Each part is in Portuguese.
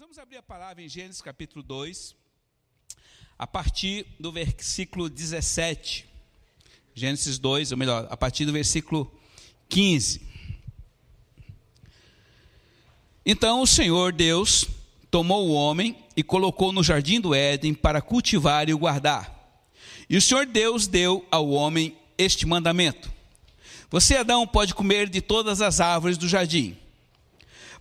vamos abrir a palavra em Gênesis capítulo 2, a partir do versículo 17. Gênesis 2, ou melhor, a partir do versículo 15. Então o Senhor Deus tomou o homem e colocou no jardim do Éden para cultivar e o guardar. E o Senhor Deus deu ao homem este mandamento: Você, Adão, pode comer de todas as árvores do jardim,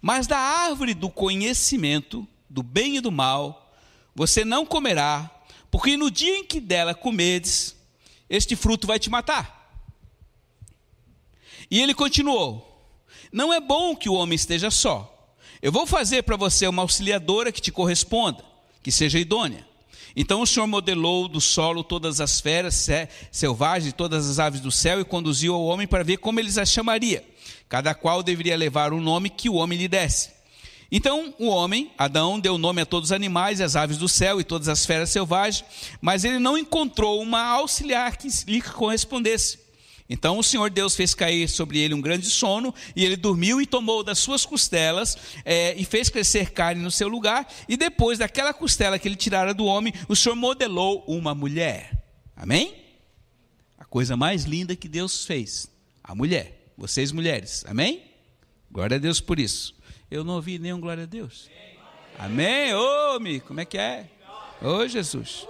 mas da árvore do conhecimento do bem e do mal você não comerá, porque no dia em que dela comedes, este fruto vai te matar. E ele continuou: Não é bom que o homem esteja só. Eu vou fazer para você uma auxiliadora que te corresponda, que seja idônea. Então o Senhor modelou do solo todas as feras selvagens, todas as aves do céu e conduziu ao homem para ver como eles as chamaria. Cada qual deveria levar o nome que o homem lhe desse. Então o homem, Adão, deu nome a todos os animais, as aves do céu e todas as feras selvagens, mas ele não encontrou uma auxiliar que lhe correspondesse. Então o Senhor Deus fez cair sobre ele um grande sono, e ele dormiu e tomou das suas costelas é, e fez crescer carne no seu lugar, e depois daquela costela que ele tirara do homem, o Senhor modelou uma mulher. Amém? A coisa mais linda que Deus fez, a mulher. Vocês mulheres, amém? Glória a Deus por isso. Eu não ouvi nenhum glória a Deus. Amém? Ô, oh, como é que é? Ô, oh, Jesus.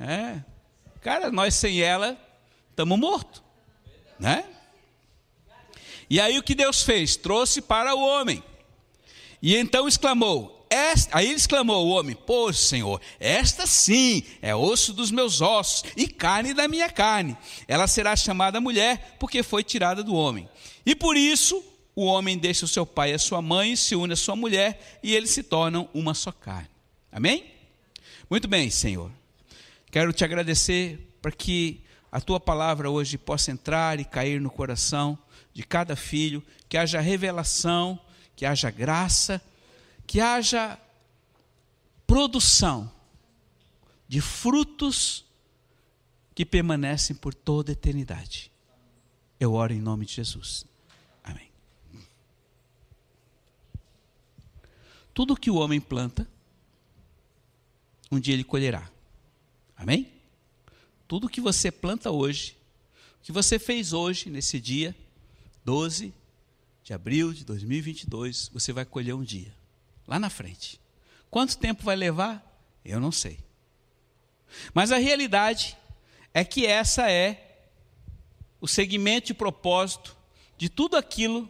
É. Cara, nós sem ela estamos mortos, né? E aí o que Deus fez? Trouxe para o homem. E então exclamou: esta, aí exclamou o homem: Pois, Senhor, esta sim é osso dos meus ossos e carne da minha carne. Ela será chamada mulher, porque foi tirada do homem. E por isso o homem deixa o seu pai e a sua mãe, se une à sua mulher, e eles se tornam uma só carne. Amém? Muito bem, Senhor. Quero te agradecer para que a tua palavra hoje possa entrar e cair no coração de cada filho, que haja revelação, que haja graça, que haja produção de frutos que permanecem por toda a eternidade. Eu oro em nome de Jesus. Amém. Tudo que o homem planta, um dia ele colherá. Amém? Tudo que você planta hoje, o que você fez hoje, nesse dia 12 de abril de 2022, você vai colher um dia, lá na frente. Quanto tempo vai levar? Eu não sei. Mas a realidade é que essa é o segmento e propósito de tudo aquilo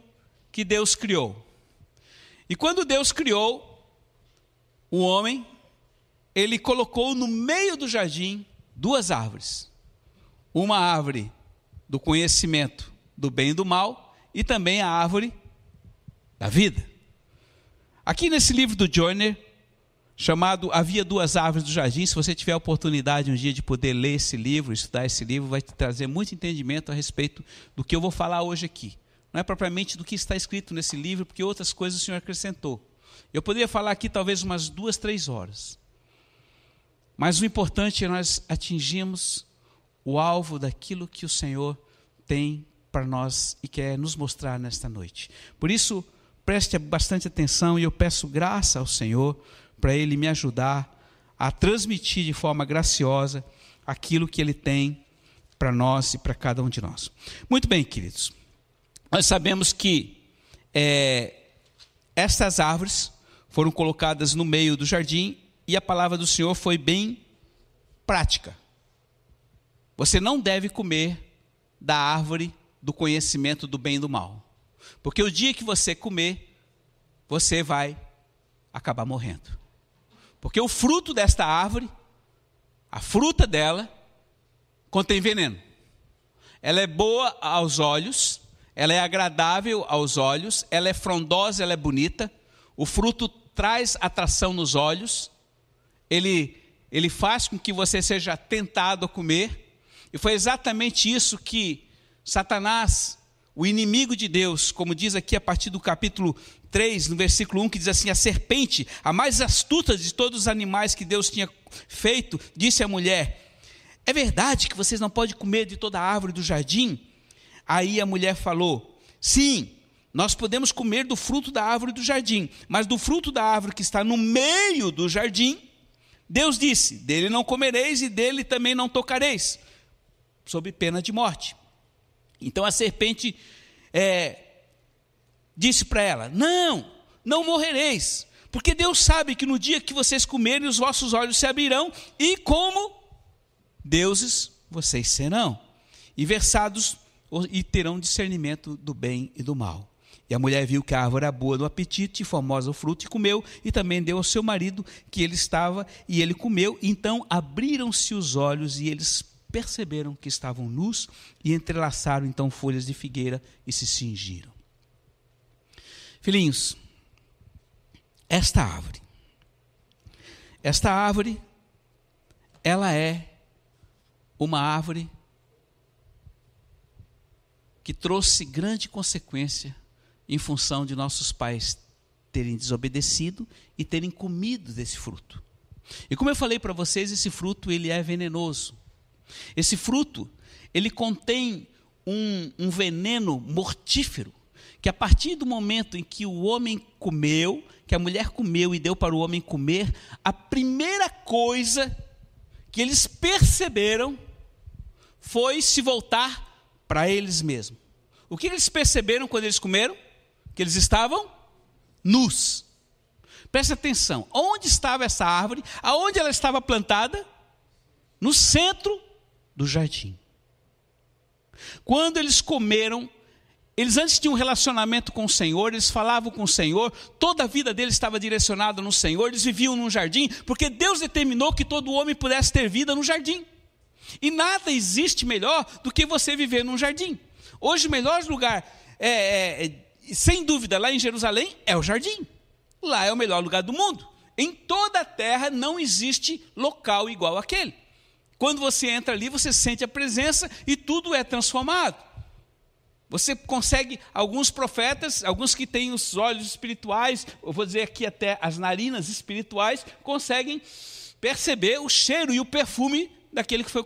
que Deus criou. E quando Deus criou o homem, ele colocou no meio do jardim duas árvores. Uma árvore do conhecimento do bem e do mal e também a árvore da vida. Aqui nesse livro do Joyner, chamado Havia Duas Árvores do Jardim, se você tiver a oportunidade um dia de poder ler esse livro, estudar esse livro, vai te trazer muito entendimento a respeito do que eu vou falar hoje aqui. Não é propriamente do que está escrito nesse livro, porque outras coisas o Senhor acrescentou. Eu poderia falar aqui talvez umas duas, três horas. Mas o importante é nós atingirmos o alvo daquilo que o Senhor tem para nós e quer nos mostrar nesta noite. Por isso, preste bastante atenção e eu peço graça ao Senhor para Ele me ajudar a transmitir de forma graciosa aquilo que Ele tem para nós e para cada um de nós. Muito bem, queridos. Nós sabemos que é, estas árvores foram colocadas no meio do jardim e a palavra do Senhor foi bem prática. Você não deve comer da árvore do conhecimento do bem e do mal. Porque o dia que você comer, você vai acabar morrendo. Porque o fruto desta árvore, a fruta dela, contém veneno. Ela é boa aos olhos, ela é agradável aos olhos, ela é frondosa, ela é bonita. O fruto traz atração nos olhos, ele, ele faz com que você seja tentado a comer. E foi exatamente isso que Satanás, o inimigo de Deus, como diz aqui a partir do capítulo 3, no versículo 1, que diz assim: A serpente, a mais astuta de todos os animais que Deus tinha feito, disse à mulher: É verdade que vocês não podem comer de toda a árvore do jardim? Aí a mulher falou: Sim, nós podemos comer do fruto da árvore do jardim, mas do fruto da árvore que está no meio do jardim, Deus disse: dele não comereis e dele também não tocareis, sob pena de morte. Então a serpente é, disse para ela: Não, não morrereis, porque Deus sabe que no dia que vocês comerem, os vossos olhos se abrirão, e como deuses vocês serão, e versados e terão discernimento do bem e do mal. E a mulher viu que a árvore era boa no apetite, formosa o fruto, e comeu, e também deu ao seu marido que ele estava, e ele comeu. Então abriram-se os olhos, e eles perceberam que estavam nus, e entrelaçaram então folhas de figueira e se cingiram. Filhinhos, esta árvore, esta árvore, ela é uma árvore que trouxe grande consequência em função de nossos pais terem desobedecido e terem comido desse fruto. E como eu falei para vocês, esse fruto ele é venenoso. Esse fruto ele contém um, um veneno mortífero que a partir do momento em que o homem comeu, que a mulher comeu e deu para o homem comer, a primeira coisa que eles perceberam foi se voltar para eles mesmos. O que eles perceberam quando eles comeram? Que eles estavam nus. Preste atenção, onde estava essa árvore? Aonde ela estava plantada? No centro do jardim. Quando eles comeram, eles antes tinham um relacionamento com o Senhor, eles falavam com o Senhor, toda a vida deles estava direcionada no Senhor, eles viviam num jardim, porque Deus determinou que todo homem pudesse ter vida no jardim. E nada existe melhor do que você viver num jardim. Hoje o melhor lugar, é, é, é, sem dúvida, lá em Jerusalém, é o jardim. Lá é o melhor lugar do mundo. Em toda a terra não existe local igual aquele. Quando você entra ali, você sente a presença e tudo é transformado. Você consegue, alguns profetas, alguns que têm os olhos espirituais, eu vou dizer aqui até as narinas espirituais, conseguem perceber o cheiro e o perfume daquele que foi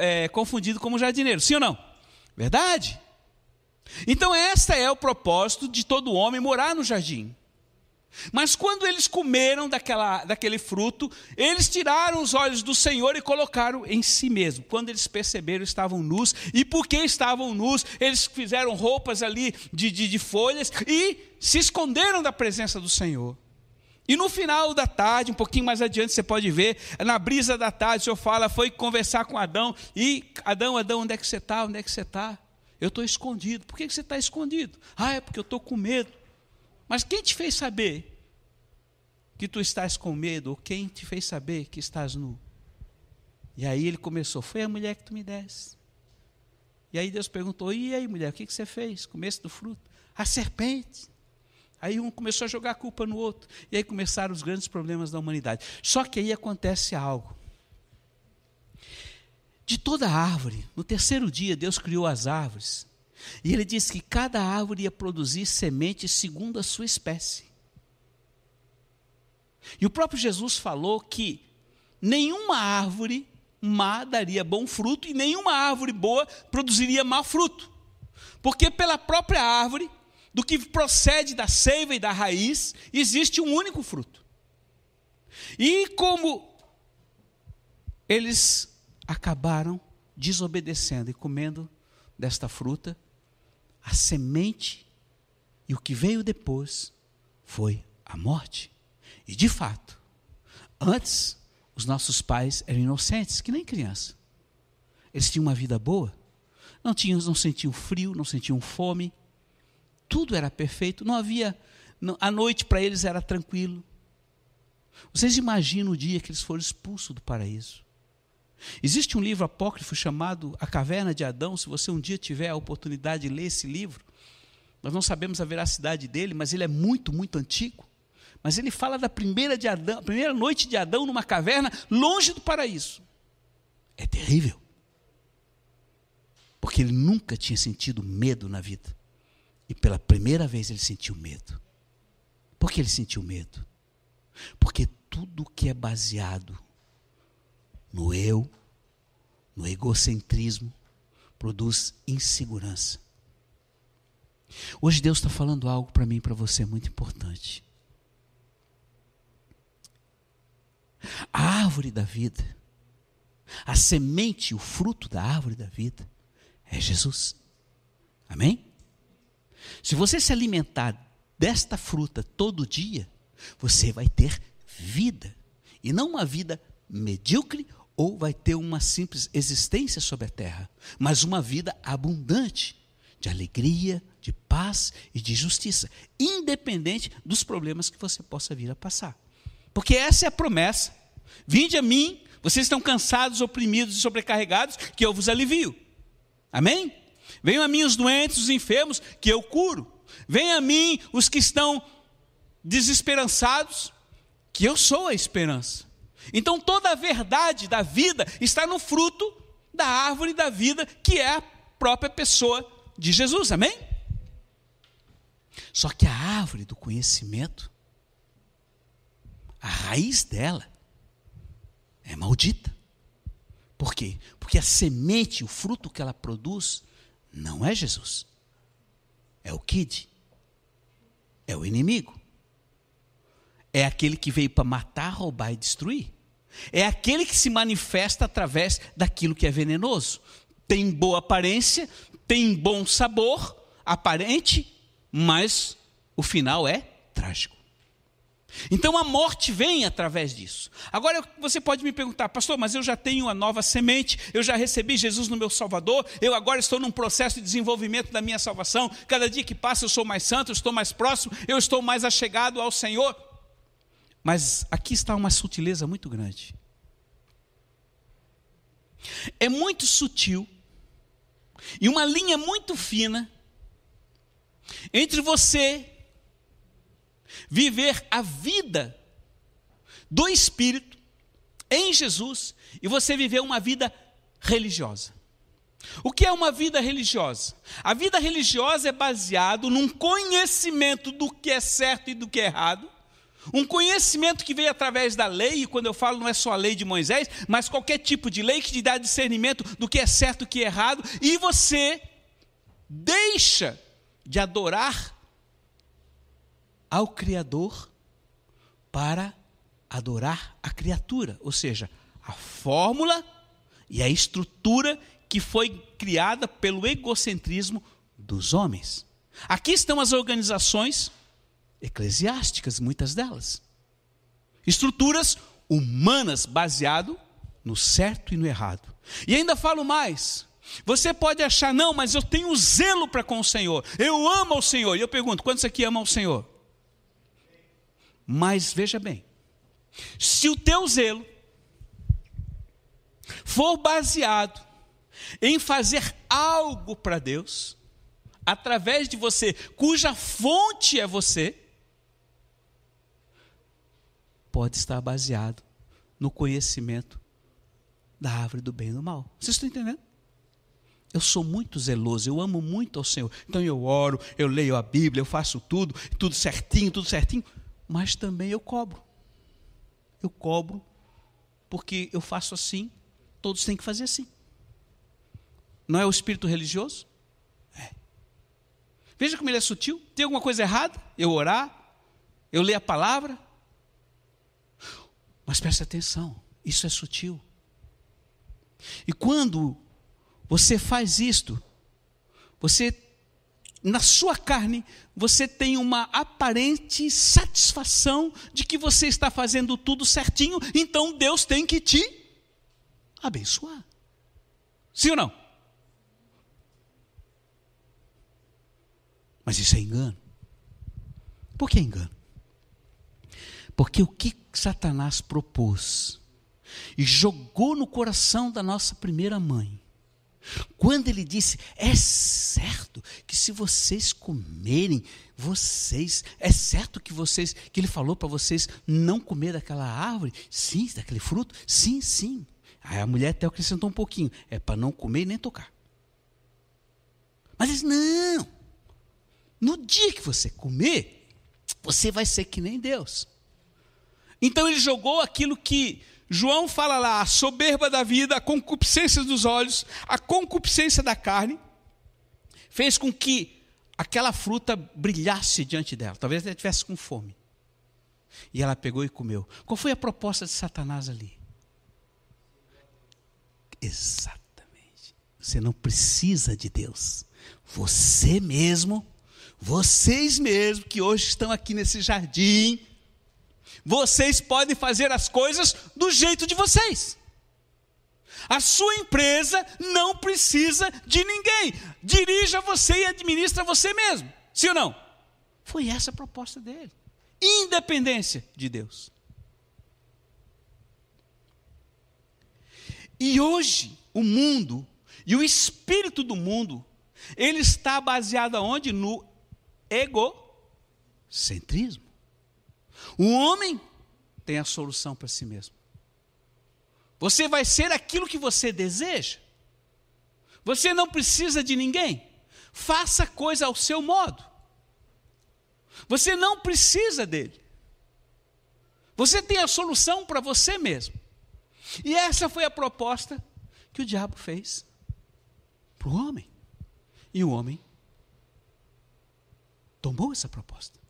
é, confundido como jardineiro. Sim ou não? Verdade? Então, este é o propósito de todo homem morar no jardim. Mas quando eles comeram daquela, daquele fruto, eles tiraram os olhos do Senhor e colocaram em si mesmo. Quando eles perceberam, estavam nus. E porque estavam nus, eles fizeram roupas ali de, de, de folhas e se esconderam da presença do Senhor. E no final da tarde, um pouquinho mais adiante, você pode ver, na brisa da tarde, o Senhor fala, foi conversar com Adão. E Adão, Adão, onde é que você está? Onde é que você está? Eu estou escondido. Por que você está escondido? Ah, é porque eu estou com medo. Mas quem te fez saber que tu estás com medo? Ou quem te fez saber que estás nu? E aí ele começou, foi a mulher que tu me desse. E aí Deus perguntou, e aí mulher, o que, você fez? Começo do fruto. A serpente. Aí um começou a jogar a culpa no outro. E aí começaram os grandes problemas da humanidade. Só que aí acontece algo. De toda árvore, no terceiro dia, Deus criou as árvores. E ele disse que cada árvore ia produzir semente segundo a sua espécie. E o próprio Jesus falou que nenhuma árvore má daria bom fruto e nenhuma árvore boa produziria mau fruto. Porque pela própria árvore, do que procede da seiva e da raiz, existe um único fruto. E como eles acabaram desobedecendo e comendo desta fruta, a semente e o que veio depois foi a morte. E de fato, antes os nossos pais eram inocentes, que nem criança. Eles tinham uma vida boa, não tinham, não sentiam frio, não sentiam fome, tudo era perfeito, não havia, não, a noite para eles era tranquilo. Vocês imaginam o dia que eles foram expulsos do paraíso? Existe um livro apócrifo chamado A Caverna de Adão, se você um dia tiver a oportunidade de ler esse livro, nós não sabemos a veracidade dele, mas ele é muito, muito antigo. Mas ele fala da primeira, de Adão, primeira noite de Adão numa caverna, longe do paraíso. É terrível. Porque ele nunca tinha sentido medo na vida. E pela primeira vez ele sentiu medo. Por que ele sentiu medo? Porque tudo que é baseado no eu, no egocentrismo, produz insegurança. Hoje Deus está falando algo para mim e para você muito importante. A árvore da vida, a semente, o fruto da árvore da vida é Jesus. Amém? Se você se alimentar desta fruta todo dia, você vai ter vida. E não uma vida medíocre ou vai ter uma simples existência sobre a terra, mas uma vida abundante de alegria, de paz e de justiça, independente dos problemas que você possa vir a passar. Porque essa é a promessa. Vinde a mim, vocês estão cansados, oprimidos e sobrecarregados, que eu vos alivio. Amém? Venham a mim os doentes, os enfermos, que eu curo. Venham a mim os que estão desesperançados, que eu sou a esperança. Então toda a verdade da vida está no fruto da árvore da vida, que é a própria pessoa de Jesus, amém? Só que a árvore do conhecimento, a raiz dela, é maldita. Por quê? Porque a semente, o fruto que ela produz, não é Jesus. É o kid. É o inimigo. É aquele que veio para matar, roubar e destruir. É aquele que se manifesta através daquilo que é venenoso. Tem boa aparência, tem bom sabor, aparente, mas o final é trágico. Então a morte vem através disso. Agora você pode me perguntar, pastor, mas eu já tenho a nova semente, eu já recebi Jesus no meu Salvador, eu agora estou num processo de desenvolvimento da minha salvação, cada dia que passa eu sou mais santo, eu estou mais próximo, eu estou mais achegado ao Senhor. Mas aqui está uma sutileza muito grande. É muito sutil e uma linha muito fina entre você viver a vida do Espírito em Jesus e você viver uma vida religiosa. O que é uma vida religiosa? A vida religiosa é baseado num conhecimento do que é certo e do que é errado, um conhecimento que veio através da lei, e quando eu falo não é só a lei de Moisés, mas qualquer tipo de lei que te dá discernimento do que é certo e do que é errado, e você deixa de adorar ao Criador para adorar a criatura, ou seja, a fórmula e a estrutura que foi criada pelo egocentrismo dos homens. Aqui estão as organizações eclesiásticas, muitas delas. Estruturas humanas baseado no certo e no errado. E ainda falo mais. Você pode achar, não, mas eu tenho zelo para com o Senhor. Eu amo o Senhor. E eu pergunto, quantos aqui amam o Senhor? Mas veja bem, se o teu zelo for baseado em fazer algo para Deus, através de você, cuja fonte é você, pode estar baseado no conhecimento da árvore do bem e do mal. Vocês estão entendendo? Eu sou muito zeloso, eu amo muito ao Senhor. Então eu oro, eu leio a Bíblia, eu faço tudo, tudo certinho, tudo certinho, mas também eu cobro. Eu cobro porque eu faço assim, todos têm que fazer assim. Não é o espírito religioso? É. Veja como ele é sutil. Tem alguma coisa errada? Eu orar, eu ler a palavra, mas preste atenção, isso é sutil. E quando você faz isto, você, na sua carne, você tem uma aparente satisfação de que você está fazendo tudo certinho, então Deus tem que te abençoar. Sim ou não? Mas isso é engano. Por que engano? Porque o que Satanás propôs e jogou no coração da nossa primeira mãe, quando ele disse: É certo que se vocês comerem, vocês, é certo que vocês, que ele falou para vocês não comer daquela árvore? Sim, daquele fruto? Sim, sim. Aí a mulher até acrescentou um pouquinho: É para não comer e nem tocar. Mas ele disse: Não. No dia que você comer, você vai ser que nem Deus. Então ele jogou aquilo que João fala lá, a soberba da vida, a concupiscência dos olhos, a concupiscência da carne, fez com que aquela fruta brilhasse diante dela. Talvez ela estivesse com fome. E ela pegou e comeu. Qual foi a proposta de Satanás ali? Exatamente. Você não precisa de Deus. Você mesmo, vocês mesmos que hoje estão aqui nesse jardim, vocês podem fazer as coisas do jeito de vocês. A sua empresa não precisa de ninguém. Dirija você e administra você mesmo. Sim ou não? Foi essa a proposta dele. Independência de Deus. E hoje, o mundo e o espírito do mundo, ele está baseado aonde? No egocentrismo. O homem tem a solução para si mesmo. Você vai ser aquilo que você deseja. Você não precisa de ninguém. Faça coisa ao seu modo. Você não precisa dele. Você tem a solução para você mesmo. E essa foi a proposta que o diabo fez para o homem. E o homem tomou essa proposta.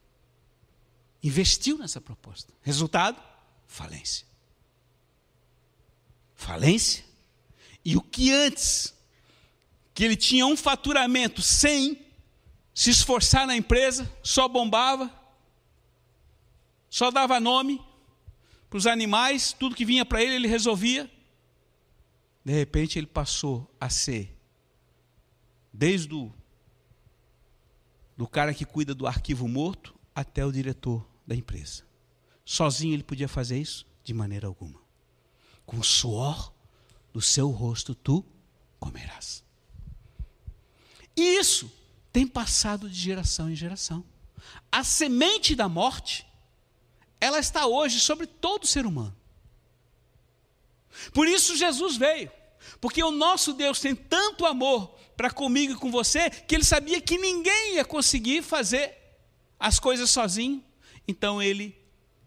Investiu nessa proposta. Resultado? Falência falência. E o que antes, que ele tinha um faturamento sem se esforçar na empresa, só bombava, só dava nome para os animais, tudo que vinha para ele, ele resolvia. De repente ele passou a ser, desde o do cara que cuida do arquivo morto até o diretor da empresa. Sozinho ele podia fazer isso? De maneira alguma com o suor do seu rosto tu comerás. E isso tem passado de geração em geração. A semente da morte, ela está hoje sobre todo ser humano. Por isso Jesus veio, porque o nosso Deus tem tanto amor para comigo e com você, que ele sabia que ninguém ia conseguir fazer as coisas sozinho. Então ele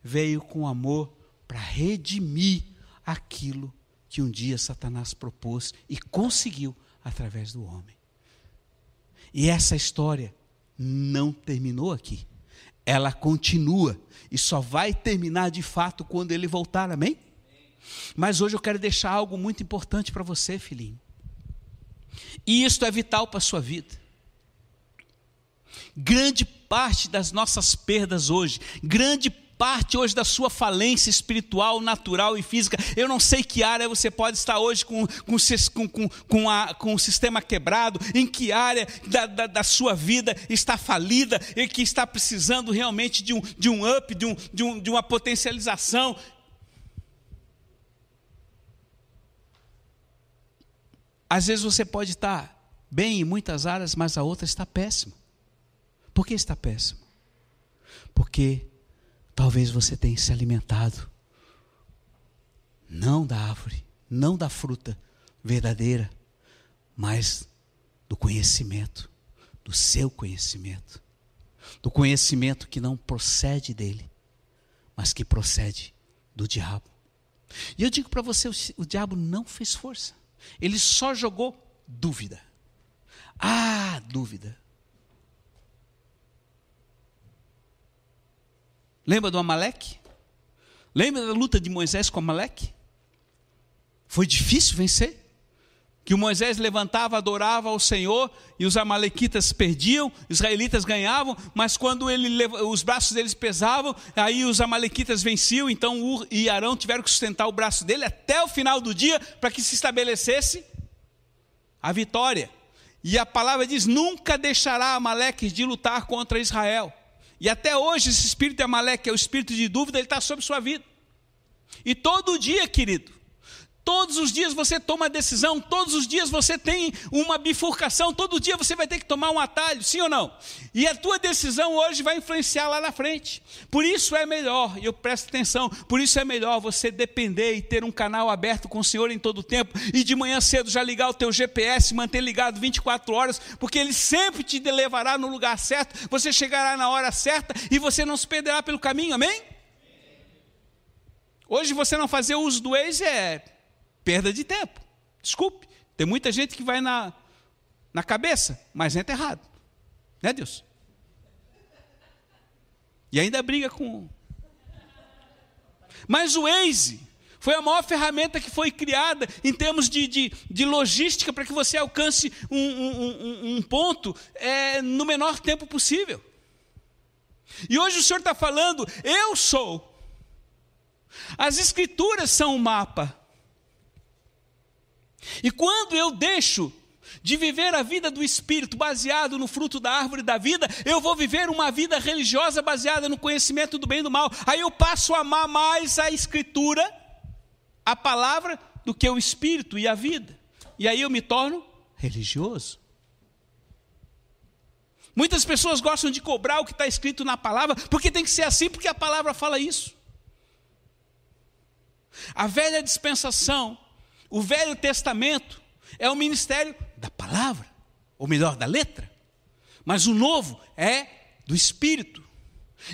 veio com amor para redimir aquilo que um dia Satanás propôs e conseguiu através do homem. E essa história não terminou aqui. Ela continua e só vai terminar de fato quando ele voltar, amém? Mas hoje eu quero deixar algo muito importante para você, filhinho. E isto é vital para a sua vida. Grande parte das nossas perdas hoje, grande parte hoje da sua falência espiritual, natural e física. Eu não sei que área você pode estar hoje com, com, com, com, a, com o sistema quebrado, em que área da, da, da, sua vida está falida e que está precisando realmente de um, de um up, de, um, de, um, de uma potencialização. Às vezes você pode estar bem em muitas áreas, mas a outra está péssima. Por que está péssima? Porque Talvez você tenha se alimentado não da árvore, não da fruta verdadeira, mas do conhecimento, do seu conhecimento, do conhecimento que não procede dele, mas que procede do diabo. E eu digo para você: o diabo não fez força, ele só jogou dúvida. Ah, dúvida. Lembra do Amaleque? Lembra da luta de Moisés com Amaleque? Foi difícil vencer? Que Moisés levantava, adorava ao Senhor e os amalequitas perdiam, israelitas ganhavam, mas quando ele, os braços deles pesavam, aí os amalequitas venciam, então Ur e Arão tiveram que sustentar o braço dele até o final do dia para que se estabelecesse a vitória. E a palavra diz: nunca deixará Amaleque de lutar contra Israel. E até hoje, esse espírito de Amaleque, que é o espírito de dúvida, ele está sobre sua vida. E todo dia, querido, Todos os dias você toma decisão, todos os dias você tem uma bifurcação, todo dia você vai ter que tomar um atalho, sim ou não? E a tua decisão hoje vai influenciar lá na frente. Por isso é melhor, e eu presto atenção, por isso é melhor você depender e ter um canal aberto com o Senhor em todo o tempo, e de manhã cedo já ligar o teu GPS, manter ligado 24 horas, porque ele sempre te levará no lugar certo, você chegará na hora certa e você não se perderá pelo caminho, amém? Hoje você não fazer uso do Waze é perda de tempo. Desculpe, tem muita gente que vai na, na cabeça, mas entra errado. Né, Deus? E ainda briga com. Mas o Waze foi a maior ferramenta que foi criada em termos de, de, de logística para que você alcance um, um, um ponto é, no menor tempo possível. E hoje o Senhor está falando, eu sou. As Escrituras são o mapa. E quando eu deixo de viver a vida do Espírito baseado no fruto da árvore da vida, eu vou viver uma vida religiosa baseada no conhecimento do bem e do mal. Aí eu passo a amar mais a Escritura, a palavra, do que o Espírito e a vida. E aí eu me torno religioso. Muitas pessoas gostam de cobrar o que está escrito na palavra, porque tem que ser assim, porque a palavra fala isso. A velha dispensação, o velho testamento, é o ministério da palavra, ou melhor, da letra. Mas o novo é do espírito.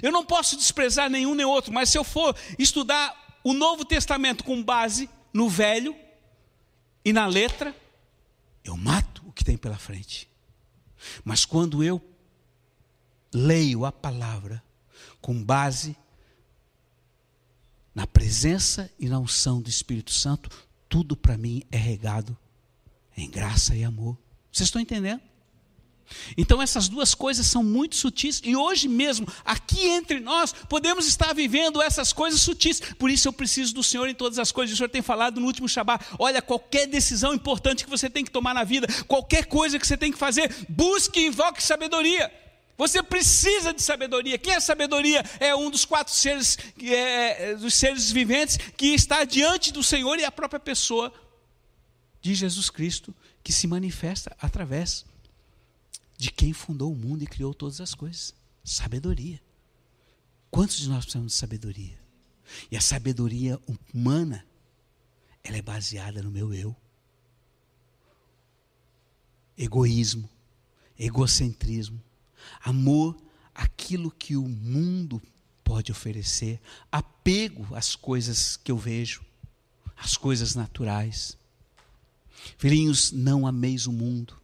Eu não posso desprezar nenhum nem outro, mas se eu for estudar o Novo Testamento com base no velho e na letra, eu mato o que tem pela frente. Mas quando eu leio a palavra com base na presença e na unção do Espírito Santo, tudo para mim é regado em graça e amor. Vocês estão entendendo? Então essas duas coisas são muito sutis e hoje mesmo, aqui entre nós, podemos estar vivendo essas coisas sutis. Por isso eu preciso do Senhor em todas as coisas. O Senhor tem falado no último Shabat, olha, qualquer decisão importante que você tem que tomar na vida, qualquer coisa que você tem que fazer, busque e invoque sabedoria. Você precisa de sabedoria. Quem é sabedoria? É um dos quatro seres, é, é, dos seres viventes que está diante do Senhor e a própria pessoa de Jesus Cristo que se manifesta através de quem fundou o mundo e criou todas as coisas. Sabedoria. Quantos de nós precisamos de sabedoria? E a sabedoria humana, ela é baseada no meu eu. Egoísmo, egocentrismo, amor àquilo que o mundo pode oferecer, apego às coisas que eu vejo, às coisas naturais. Filhinhos, não ameis o mundo.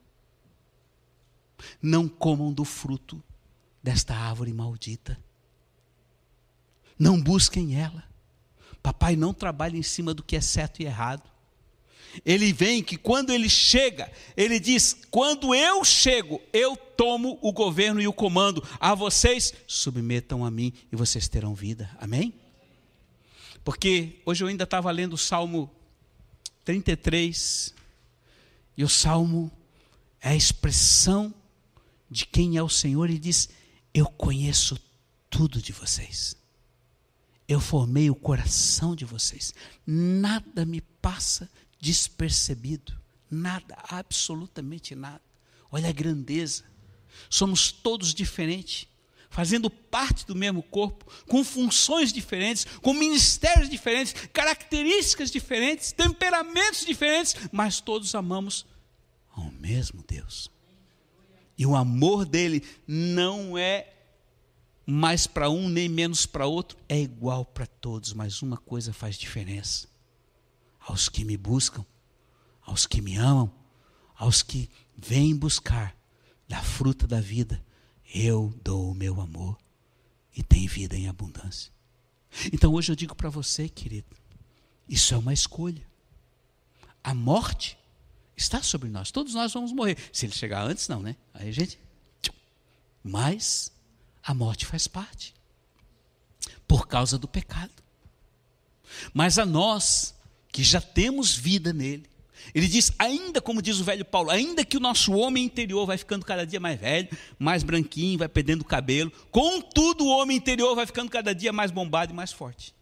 Não comam do fruto desta árvore maldita. Não busquem ela. Papai não trabalha em cima do que é certo e errado. Ele vem que quando ele chega, ele diz: quando eu chego, eu tomo o governo e o comando. A vocês, submetam a mim e vocês terão vida. Amém? Porque hoje eu ainda estava lendo o Salmo 33, e o salmo é a expressão de quem é o Senhor e diz: Eu conheço tudo de vocês. Eu formei o coração de vocês. Nada me passa despercebido. Nada, absolutamente nada. Olha a grandeza. Somos todos diferentes, fazendo parte do mesmo corpo, com funções diferentes, com ministérios diferentes, características diferentes, temperamentos diferentes, mas todos amamos ao mesmo Deus. E o amor dele não é mais para um nem menos para outro, é igual para todos, mas uma coisa faz diferença. Aos que me buscam, aos que me amam, aos que vêm buscar da fruta da vida, eu dou o meu amor e tem vida em abundância. Então hoje eu digo para você, querido, isso é uma escolha. A morte está sobre nós. Todos nós vamos morrer. Se ele chegar antes, não, né? Aí a gente. Mas a morte faz parte por causa do pecado. Mas a nós que já temos vida nele, ele diz, ainda como diz o velho Paulo, ainda que o nosso homem interior vai ficando cada dia mais velho, mais branquinho, vai perdendo cabelo, contudo o homem interior vai ficando cada dia mais bombado e mais forte.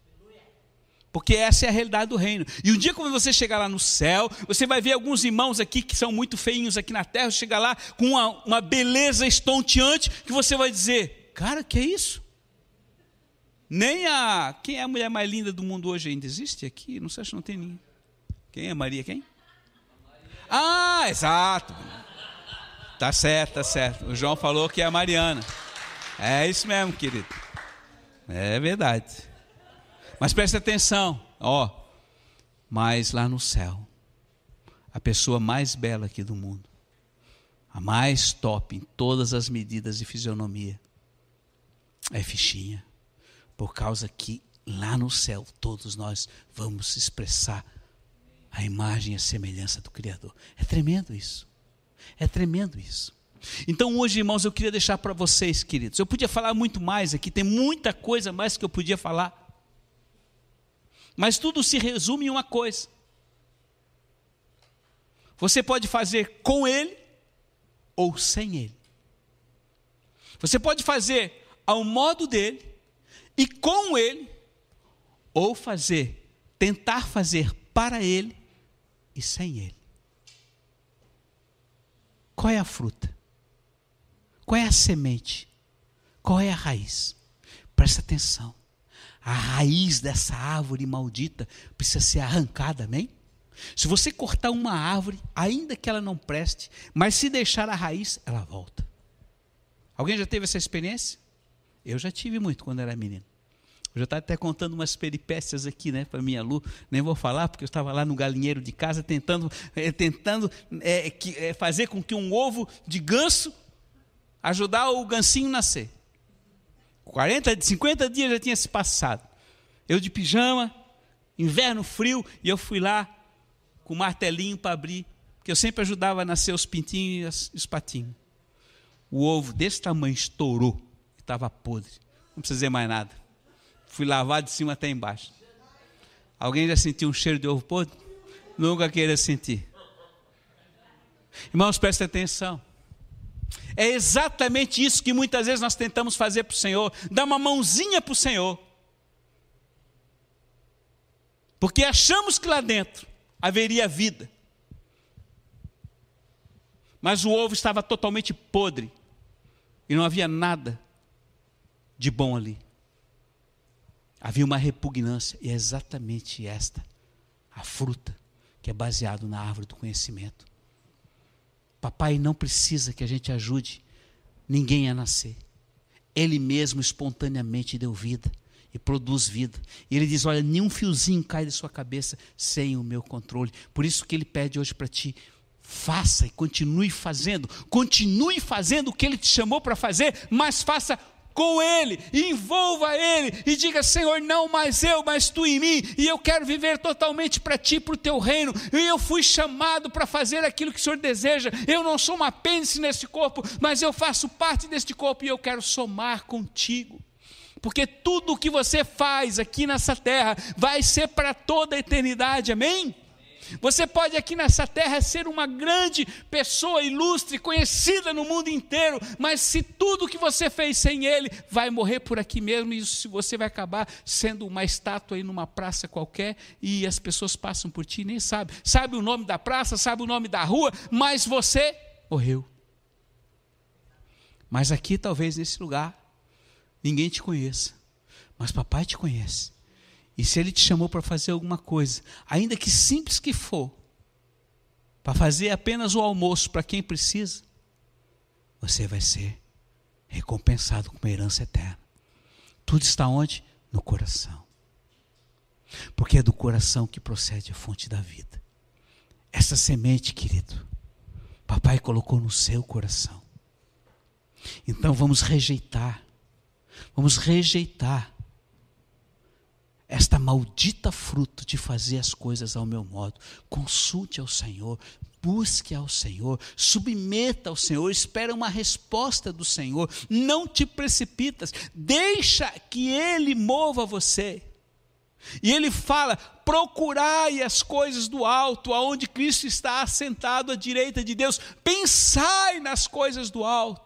Porque essa é a realidade do reino. E um dia, quando você chegar lá no céu, você vai ver alguns irmãos aqui que são muito feinhos aqui na terra, chegar lá com uma, uma beleza estonteante, que você vai dizer: Cara, que é isso? Nem a. Quem é a mulher mais linda do mundo hoje ainda? Existe aqui? Não sei se não tem ninguém. Quem é Maria? Quem? Ah, exato. Tá certo, tá certo. O João falou que é a Mariana. É isso mesmo, querido. É verdade. Mas preste atenção, ó. Mas lá no céu, a pessoa mais bela aqui do mundo, A mais top em todas as medidas de fisionomia é fichinha. Por causa que lá no céu todos nós vamos expressar a imagem e a semelhança do Criador. É tremendo isso. É tremendo isso. Então hoje, irmãos, eu queria deixar para vocês, queridos. Eu podia falar muito mais aqui, tem muita coisa mais que eu podia falar. Mas tudo se resume em uma coisa. Você pode fazer com ele ou sem ele. Você pode fazer ao modo dele e com ele, ou fazer, tentar fazer para ele e sem ele. Qual é a fruta? Qual é a semente? Qual é a raiz? Presta atenção. A raiz dessa árvore maldita precisa ser arrancada, amém? Se você cortar uma árvore, ainda que ela não preste, mas se deixar a raiz, ela volta. Alguém já teve essa experiência? Eu já tive muito quando era menino. Eu já estava até contando umas peripécias aqui, né, para minha Lu. Nem vou falar, porque eu estava lá no galinheiro de casa tentando, é, tentando é, que, é, fazer com que um ovo de ganso ajudar o gancinho a nascer. 40, 50 dias já tinha se passado. Eu de pijama, inverno frio, e eu fui lá com o martelinho para abrir, porque eu sempre ajudava a nascer os pintinhos e os patinhos. O ovo desse tamanho estourou, estava podre. Não precisa dizer mais nada. Fui lavar de cima até embaixo. Alguém já sentiu um cheiro de ovo podre? Nunca queira sentir. Irmãos, prestem atenção. É exatamente isso que muitas vezes nós tentamos fazer para o Senhor, dar uma mãozinha para o Senhor. Porque achamos que lá dentro haveria vida. Mas o ovo estava totalmente podre e não havia nada de bom ali. Havia uma repugnância, e é exatamente esta, a fruta, que é baseado na árvore do conhecimento. Papai não precisa que a gente ajude ninguém a nascer. Ele mesmo espontaneamente deu vida e produz vida. E ele diz: Olha, nenhum fiozinho cai da sua cabeça sem o meu controle. Por isso que ele pede hoje para ti. Faça e continue fazendo, continue fazendo o que ele te chamou para fazer, mas faça com Ele, envolva Ele e diga: Senhor, não mais eu, mas tu em mim, e eu quero viver totalmente para ti, para o teu reino, e eu fui chamado para fazer aquilo que o Senhor deseja. Eu não sou um apêndice nesse corpo, mas eu faço parte deste corpo e eu quero somar contigo. Porque tudo o que você faz aqui nessa terra vai ser para toda a eternidade, amém? Você pode aqui nessa terra ser uma grande pessoa ilustre, conhecida no mundo inteiro, mas se tudo que você fez sem Ele vai morrer por aqui mesmo, e se você vai acabar sendo uma estátua aí numa praça qualquer e as pessoas passam por ti e nem sabe. Sabe o nome da praça, sabe o nome da rua, mas você morreu. Mas aqui, talvez nesse lugar, ninguém te conheça, mas papai te conhece. E se ele te chamou para fazer alguma coisa, ainda que simples que for, para fazer apenas o almoço para quem precisa, você vai ser recompensado com uma herança eterna. Tudo está onde? No coração. Porque é do coração que procede a fonte da vida. Essa semente, querido, papai colocou no seu coração. Então vamos rejeitar. Vamos rejeitar esta maldita fruto de fazer as coisas ao meu modo. Consulte ao Senhor, busque ao Senhor, submeta ao Senhor, espera uma resposta do Senhor, não te precipitas, deixa que Ele mova você. E ele fala: procurai as coisas do alto, aonde Cristo está assentado à direita de Deus, pensai nas coisas do alto.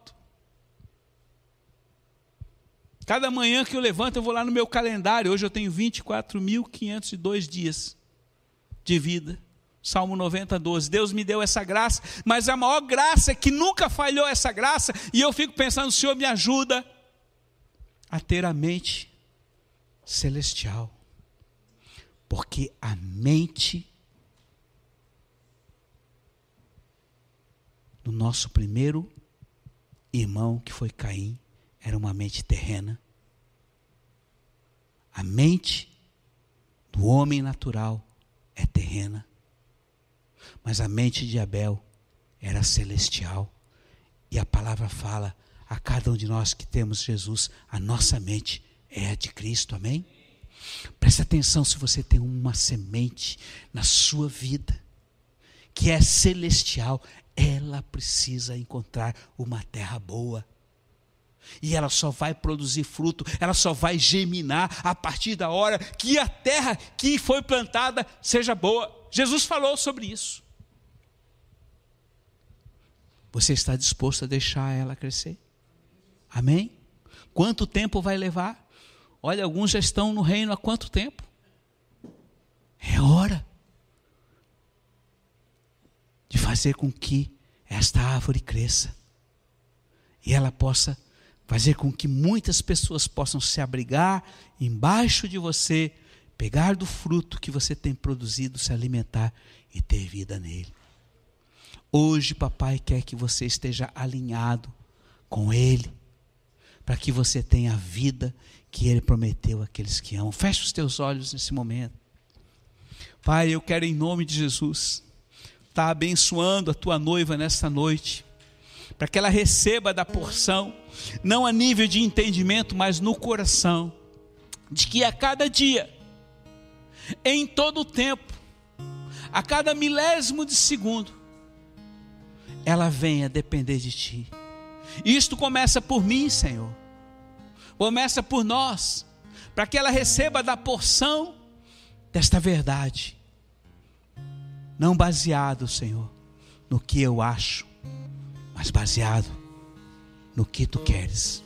Cada manhã que eu levanto, eu vou lá no meu calendário. Hoje eu tenho 24.502 dias de vida. Salmo 90, 12. Deus me deu essa graça, mas a maior graça é que nunca falhou essa graça, e eu fico pensando: o Senhor me ajuda a ter a mente celestial. Porque a mente do nosso primeiro irmão, que foi Caim, era uma mente terrena. A mente do homem natural é terrena. Mas a mente de Abel era celestial, E a palavra fala a cada um de nós que temos Jesus, a nossa mente é a de Cristo, amém? Preste atenção se você tem uma semente na sua vida que é celestial, ela precisa encontrar uma terra boa. E ela só vai produzir fruto, ela só vai germinar a partir da hora que a terra que foi plantada seja boa. Jesus falou sobre isso. Você está disposto a deixar ela crescer? Amém? Quanto tempo vai levar? Olha, alguns já estão no reino há quanto tempo? É hora de fazer com que esta árvore cresça e ela possa fazer com que muitas pessoas possam se abrigar embaixo de você, pegar do fruto que você tem produzido, se alimentar e ter vida nele. Hoje, papai quer que você esteja alinhado com ele, para que você tenha a vida que ele prometeu àqueles que amam. Feche os teus olhos nesse momento. Pai, eu quero em nome de Jesus estar tá abençoando a tua noiva nesta noite, para que ela receba da porção, não a nível de entendimento, mas no coração, de que a cada dia, em todo o tempo, a cada milésimo de segundo, ela venha depender de Ti. Isto começa por mim, Senhor, começa por nós, para que ela receba da porção desta verdade, não baseado, Senhor, no que eu acho, mas baseado no que Tu queres.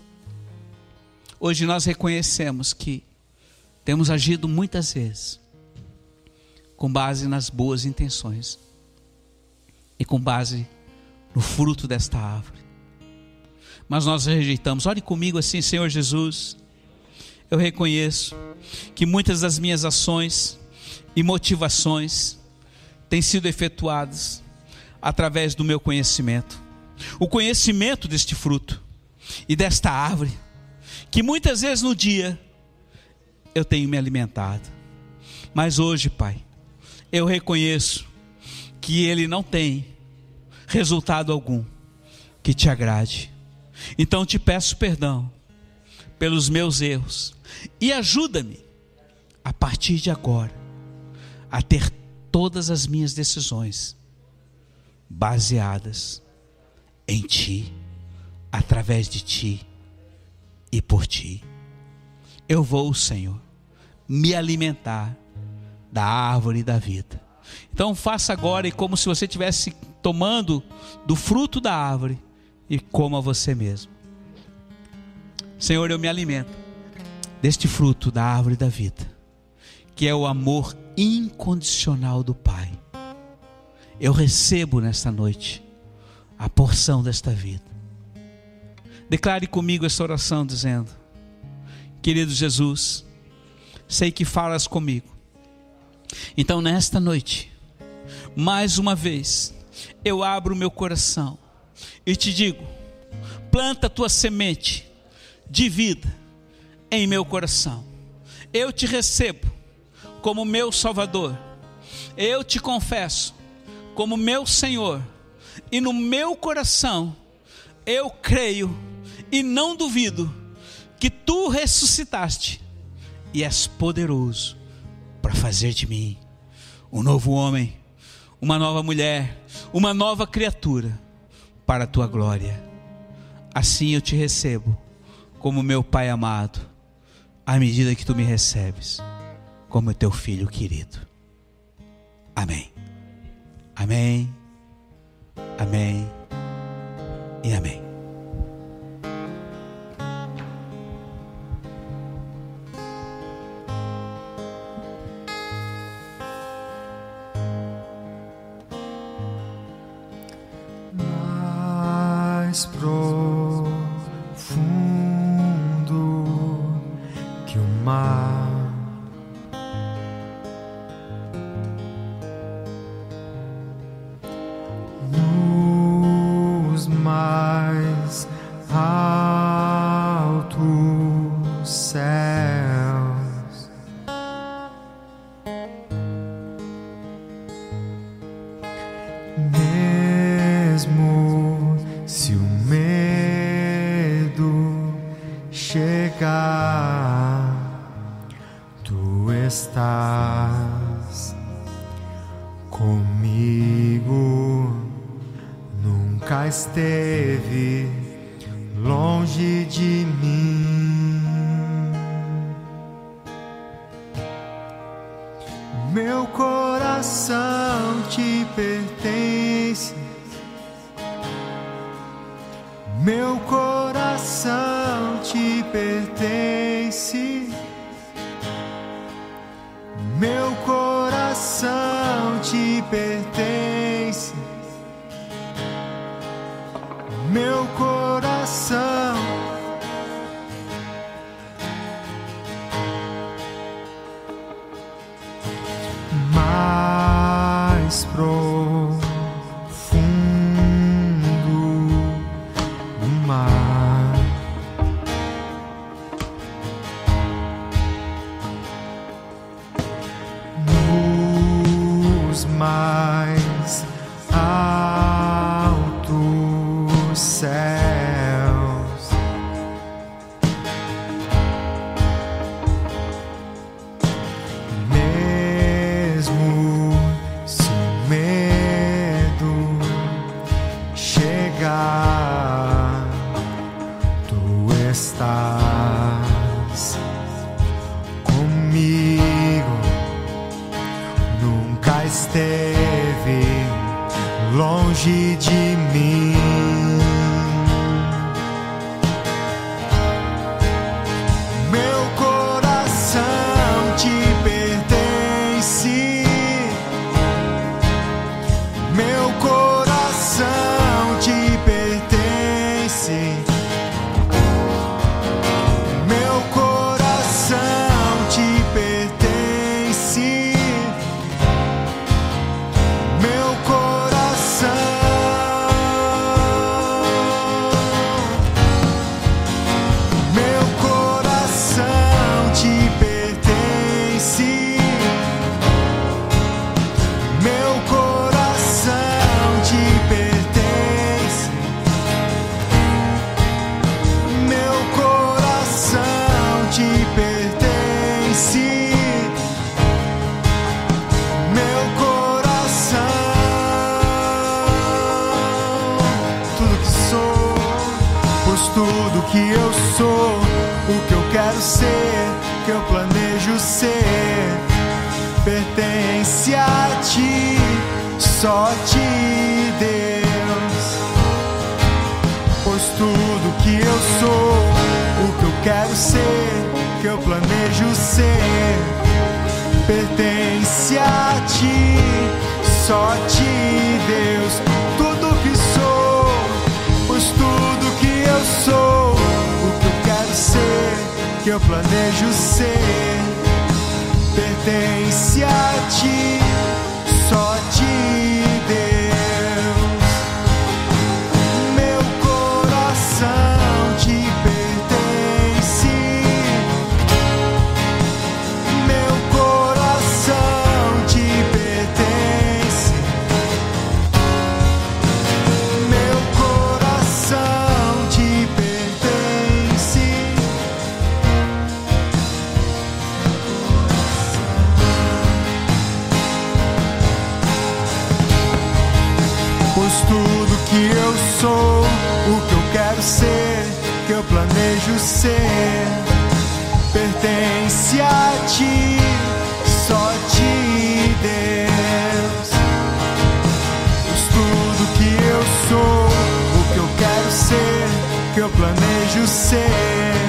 Hoje nós reconhecemos que temos agido muitas vezes com base nas boas intenções e com base no fruto desta árvore. Mas nós rejeitamos. Ore comigo assim, Senhor Jesus. Eu reconheço que muitas das minhas ações e motivações têm sido efetuadas através do meu conhecimento. O conhecimento deste fruto e desta árvore, que muitas vezes no dia eu tenho me alimentado. Mas hoje, Pai, eu reconheço que ele não tem resultado algum que te agrade. Então te peço perdão pelos meus erros e ajuda-me a partir de agora a ter todas as minhas decisões baseadas em ti, através de ti e por ti. Eu vou, Senhor, me alimentar da árvore da vida. Então faça agora e como se você tivesse tomando do fruto da árvore e coma você mesmo. Senhor, eu me alimento deste fruto da árvore da vida, que é o amor incondicional do Pai. Eu recebo nesta noite a porção desta vida. Declare comigo essa oração dizendo: Querido Jesus, sei que falas comigo. Então, nesta noite, mais uma vez, eu abro meu coração e te digo: planta tua semente de vida em meu coração. Eu te recebo como meu Salvador. Eu te confesso como meu Senhor. E no meu coração eu creio e não duvido que tu ressuscitaste e és poderoso para fazer de mim um novo homem uma nova mulher, uma nova criatura para a tua glória. Assim eu te recebo como meu Pai amado, à medida que tu me recebes como teu filho querido. Amém. Amém. Amém. E amém. estás comigo, nunca esteve longe de só te Deus, tudo que sou, pois tudo que eu sou, o que eu quero ser, que eu planejo ser, pertence a ti. sou, o que eu quero ser, que eu planejo ser, pertence a ti, só a ti, Deus. És tudo que eu sou, o que eu quero ser, que eu planejo ser.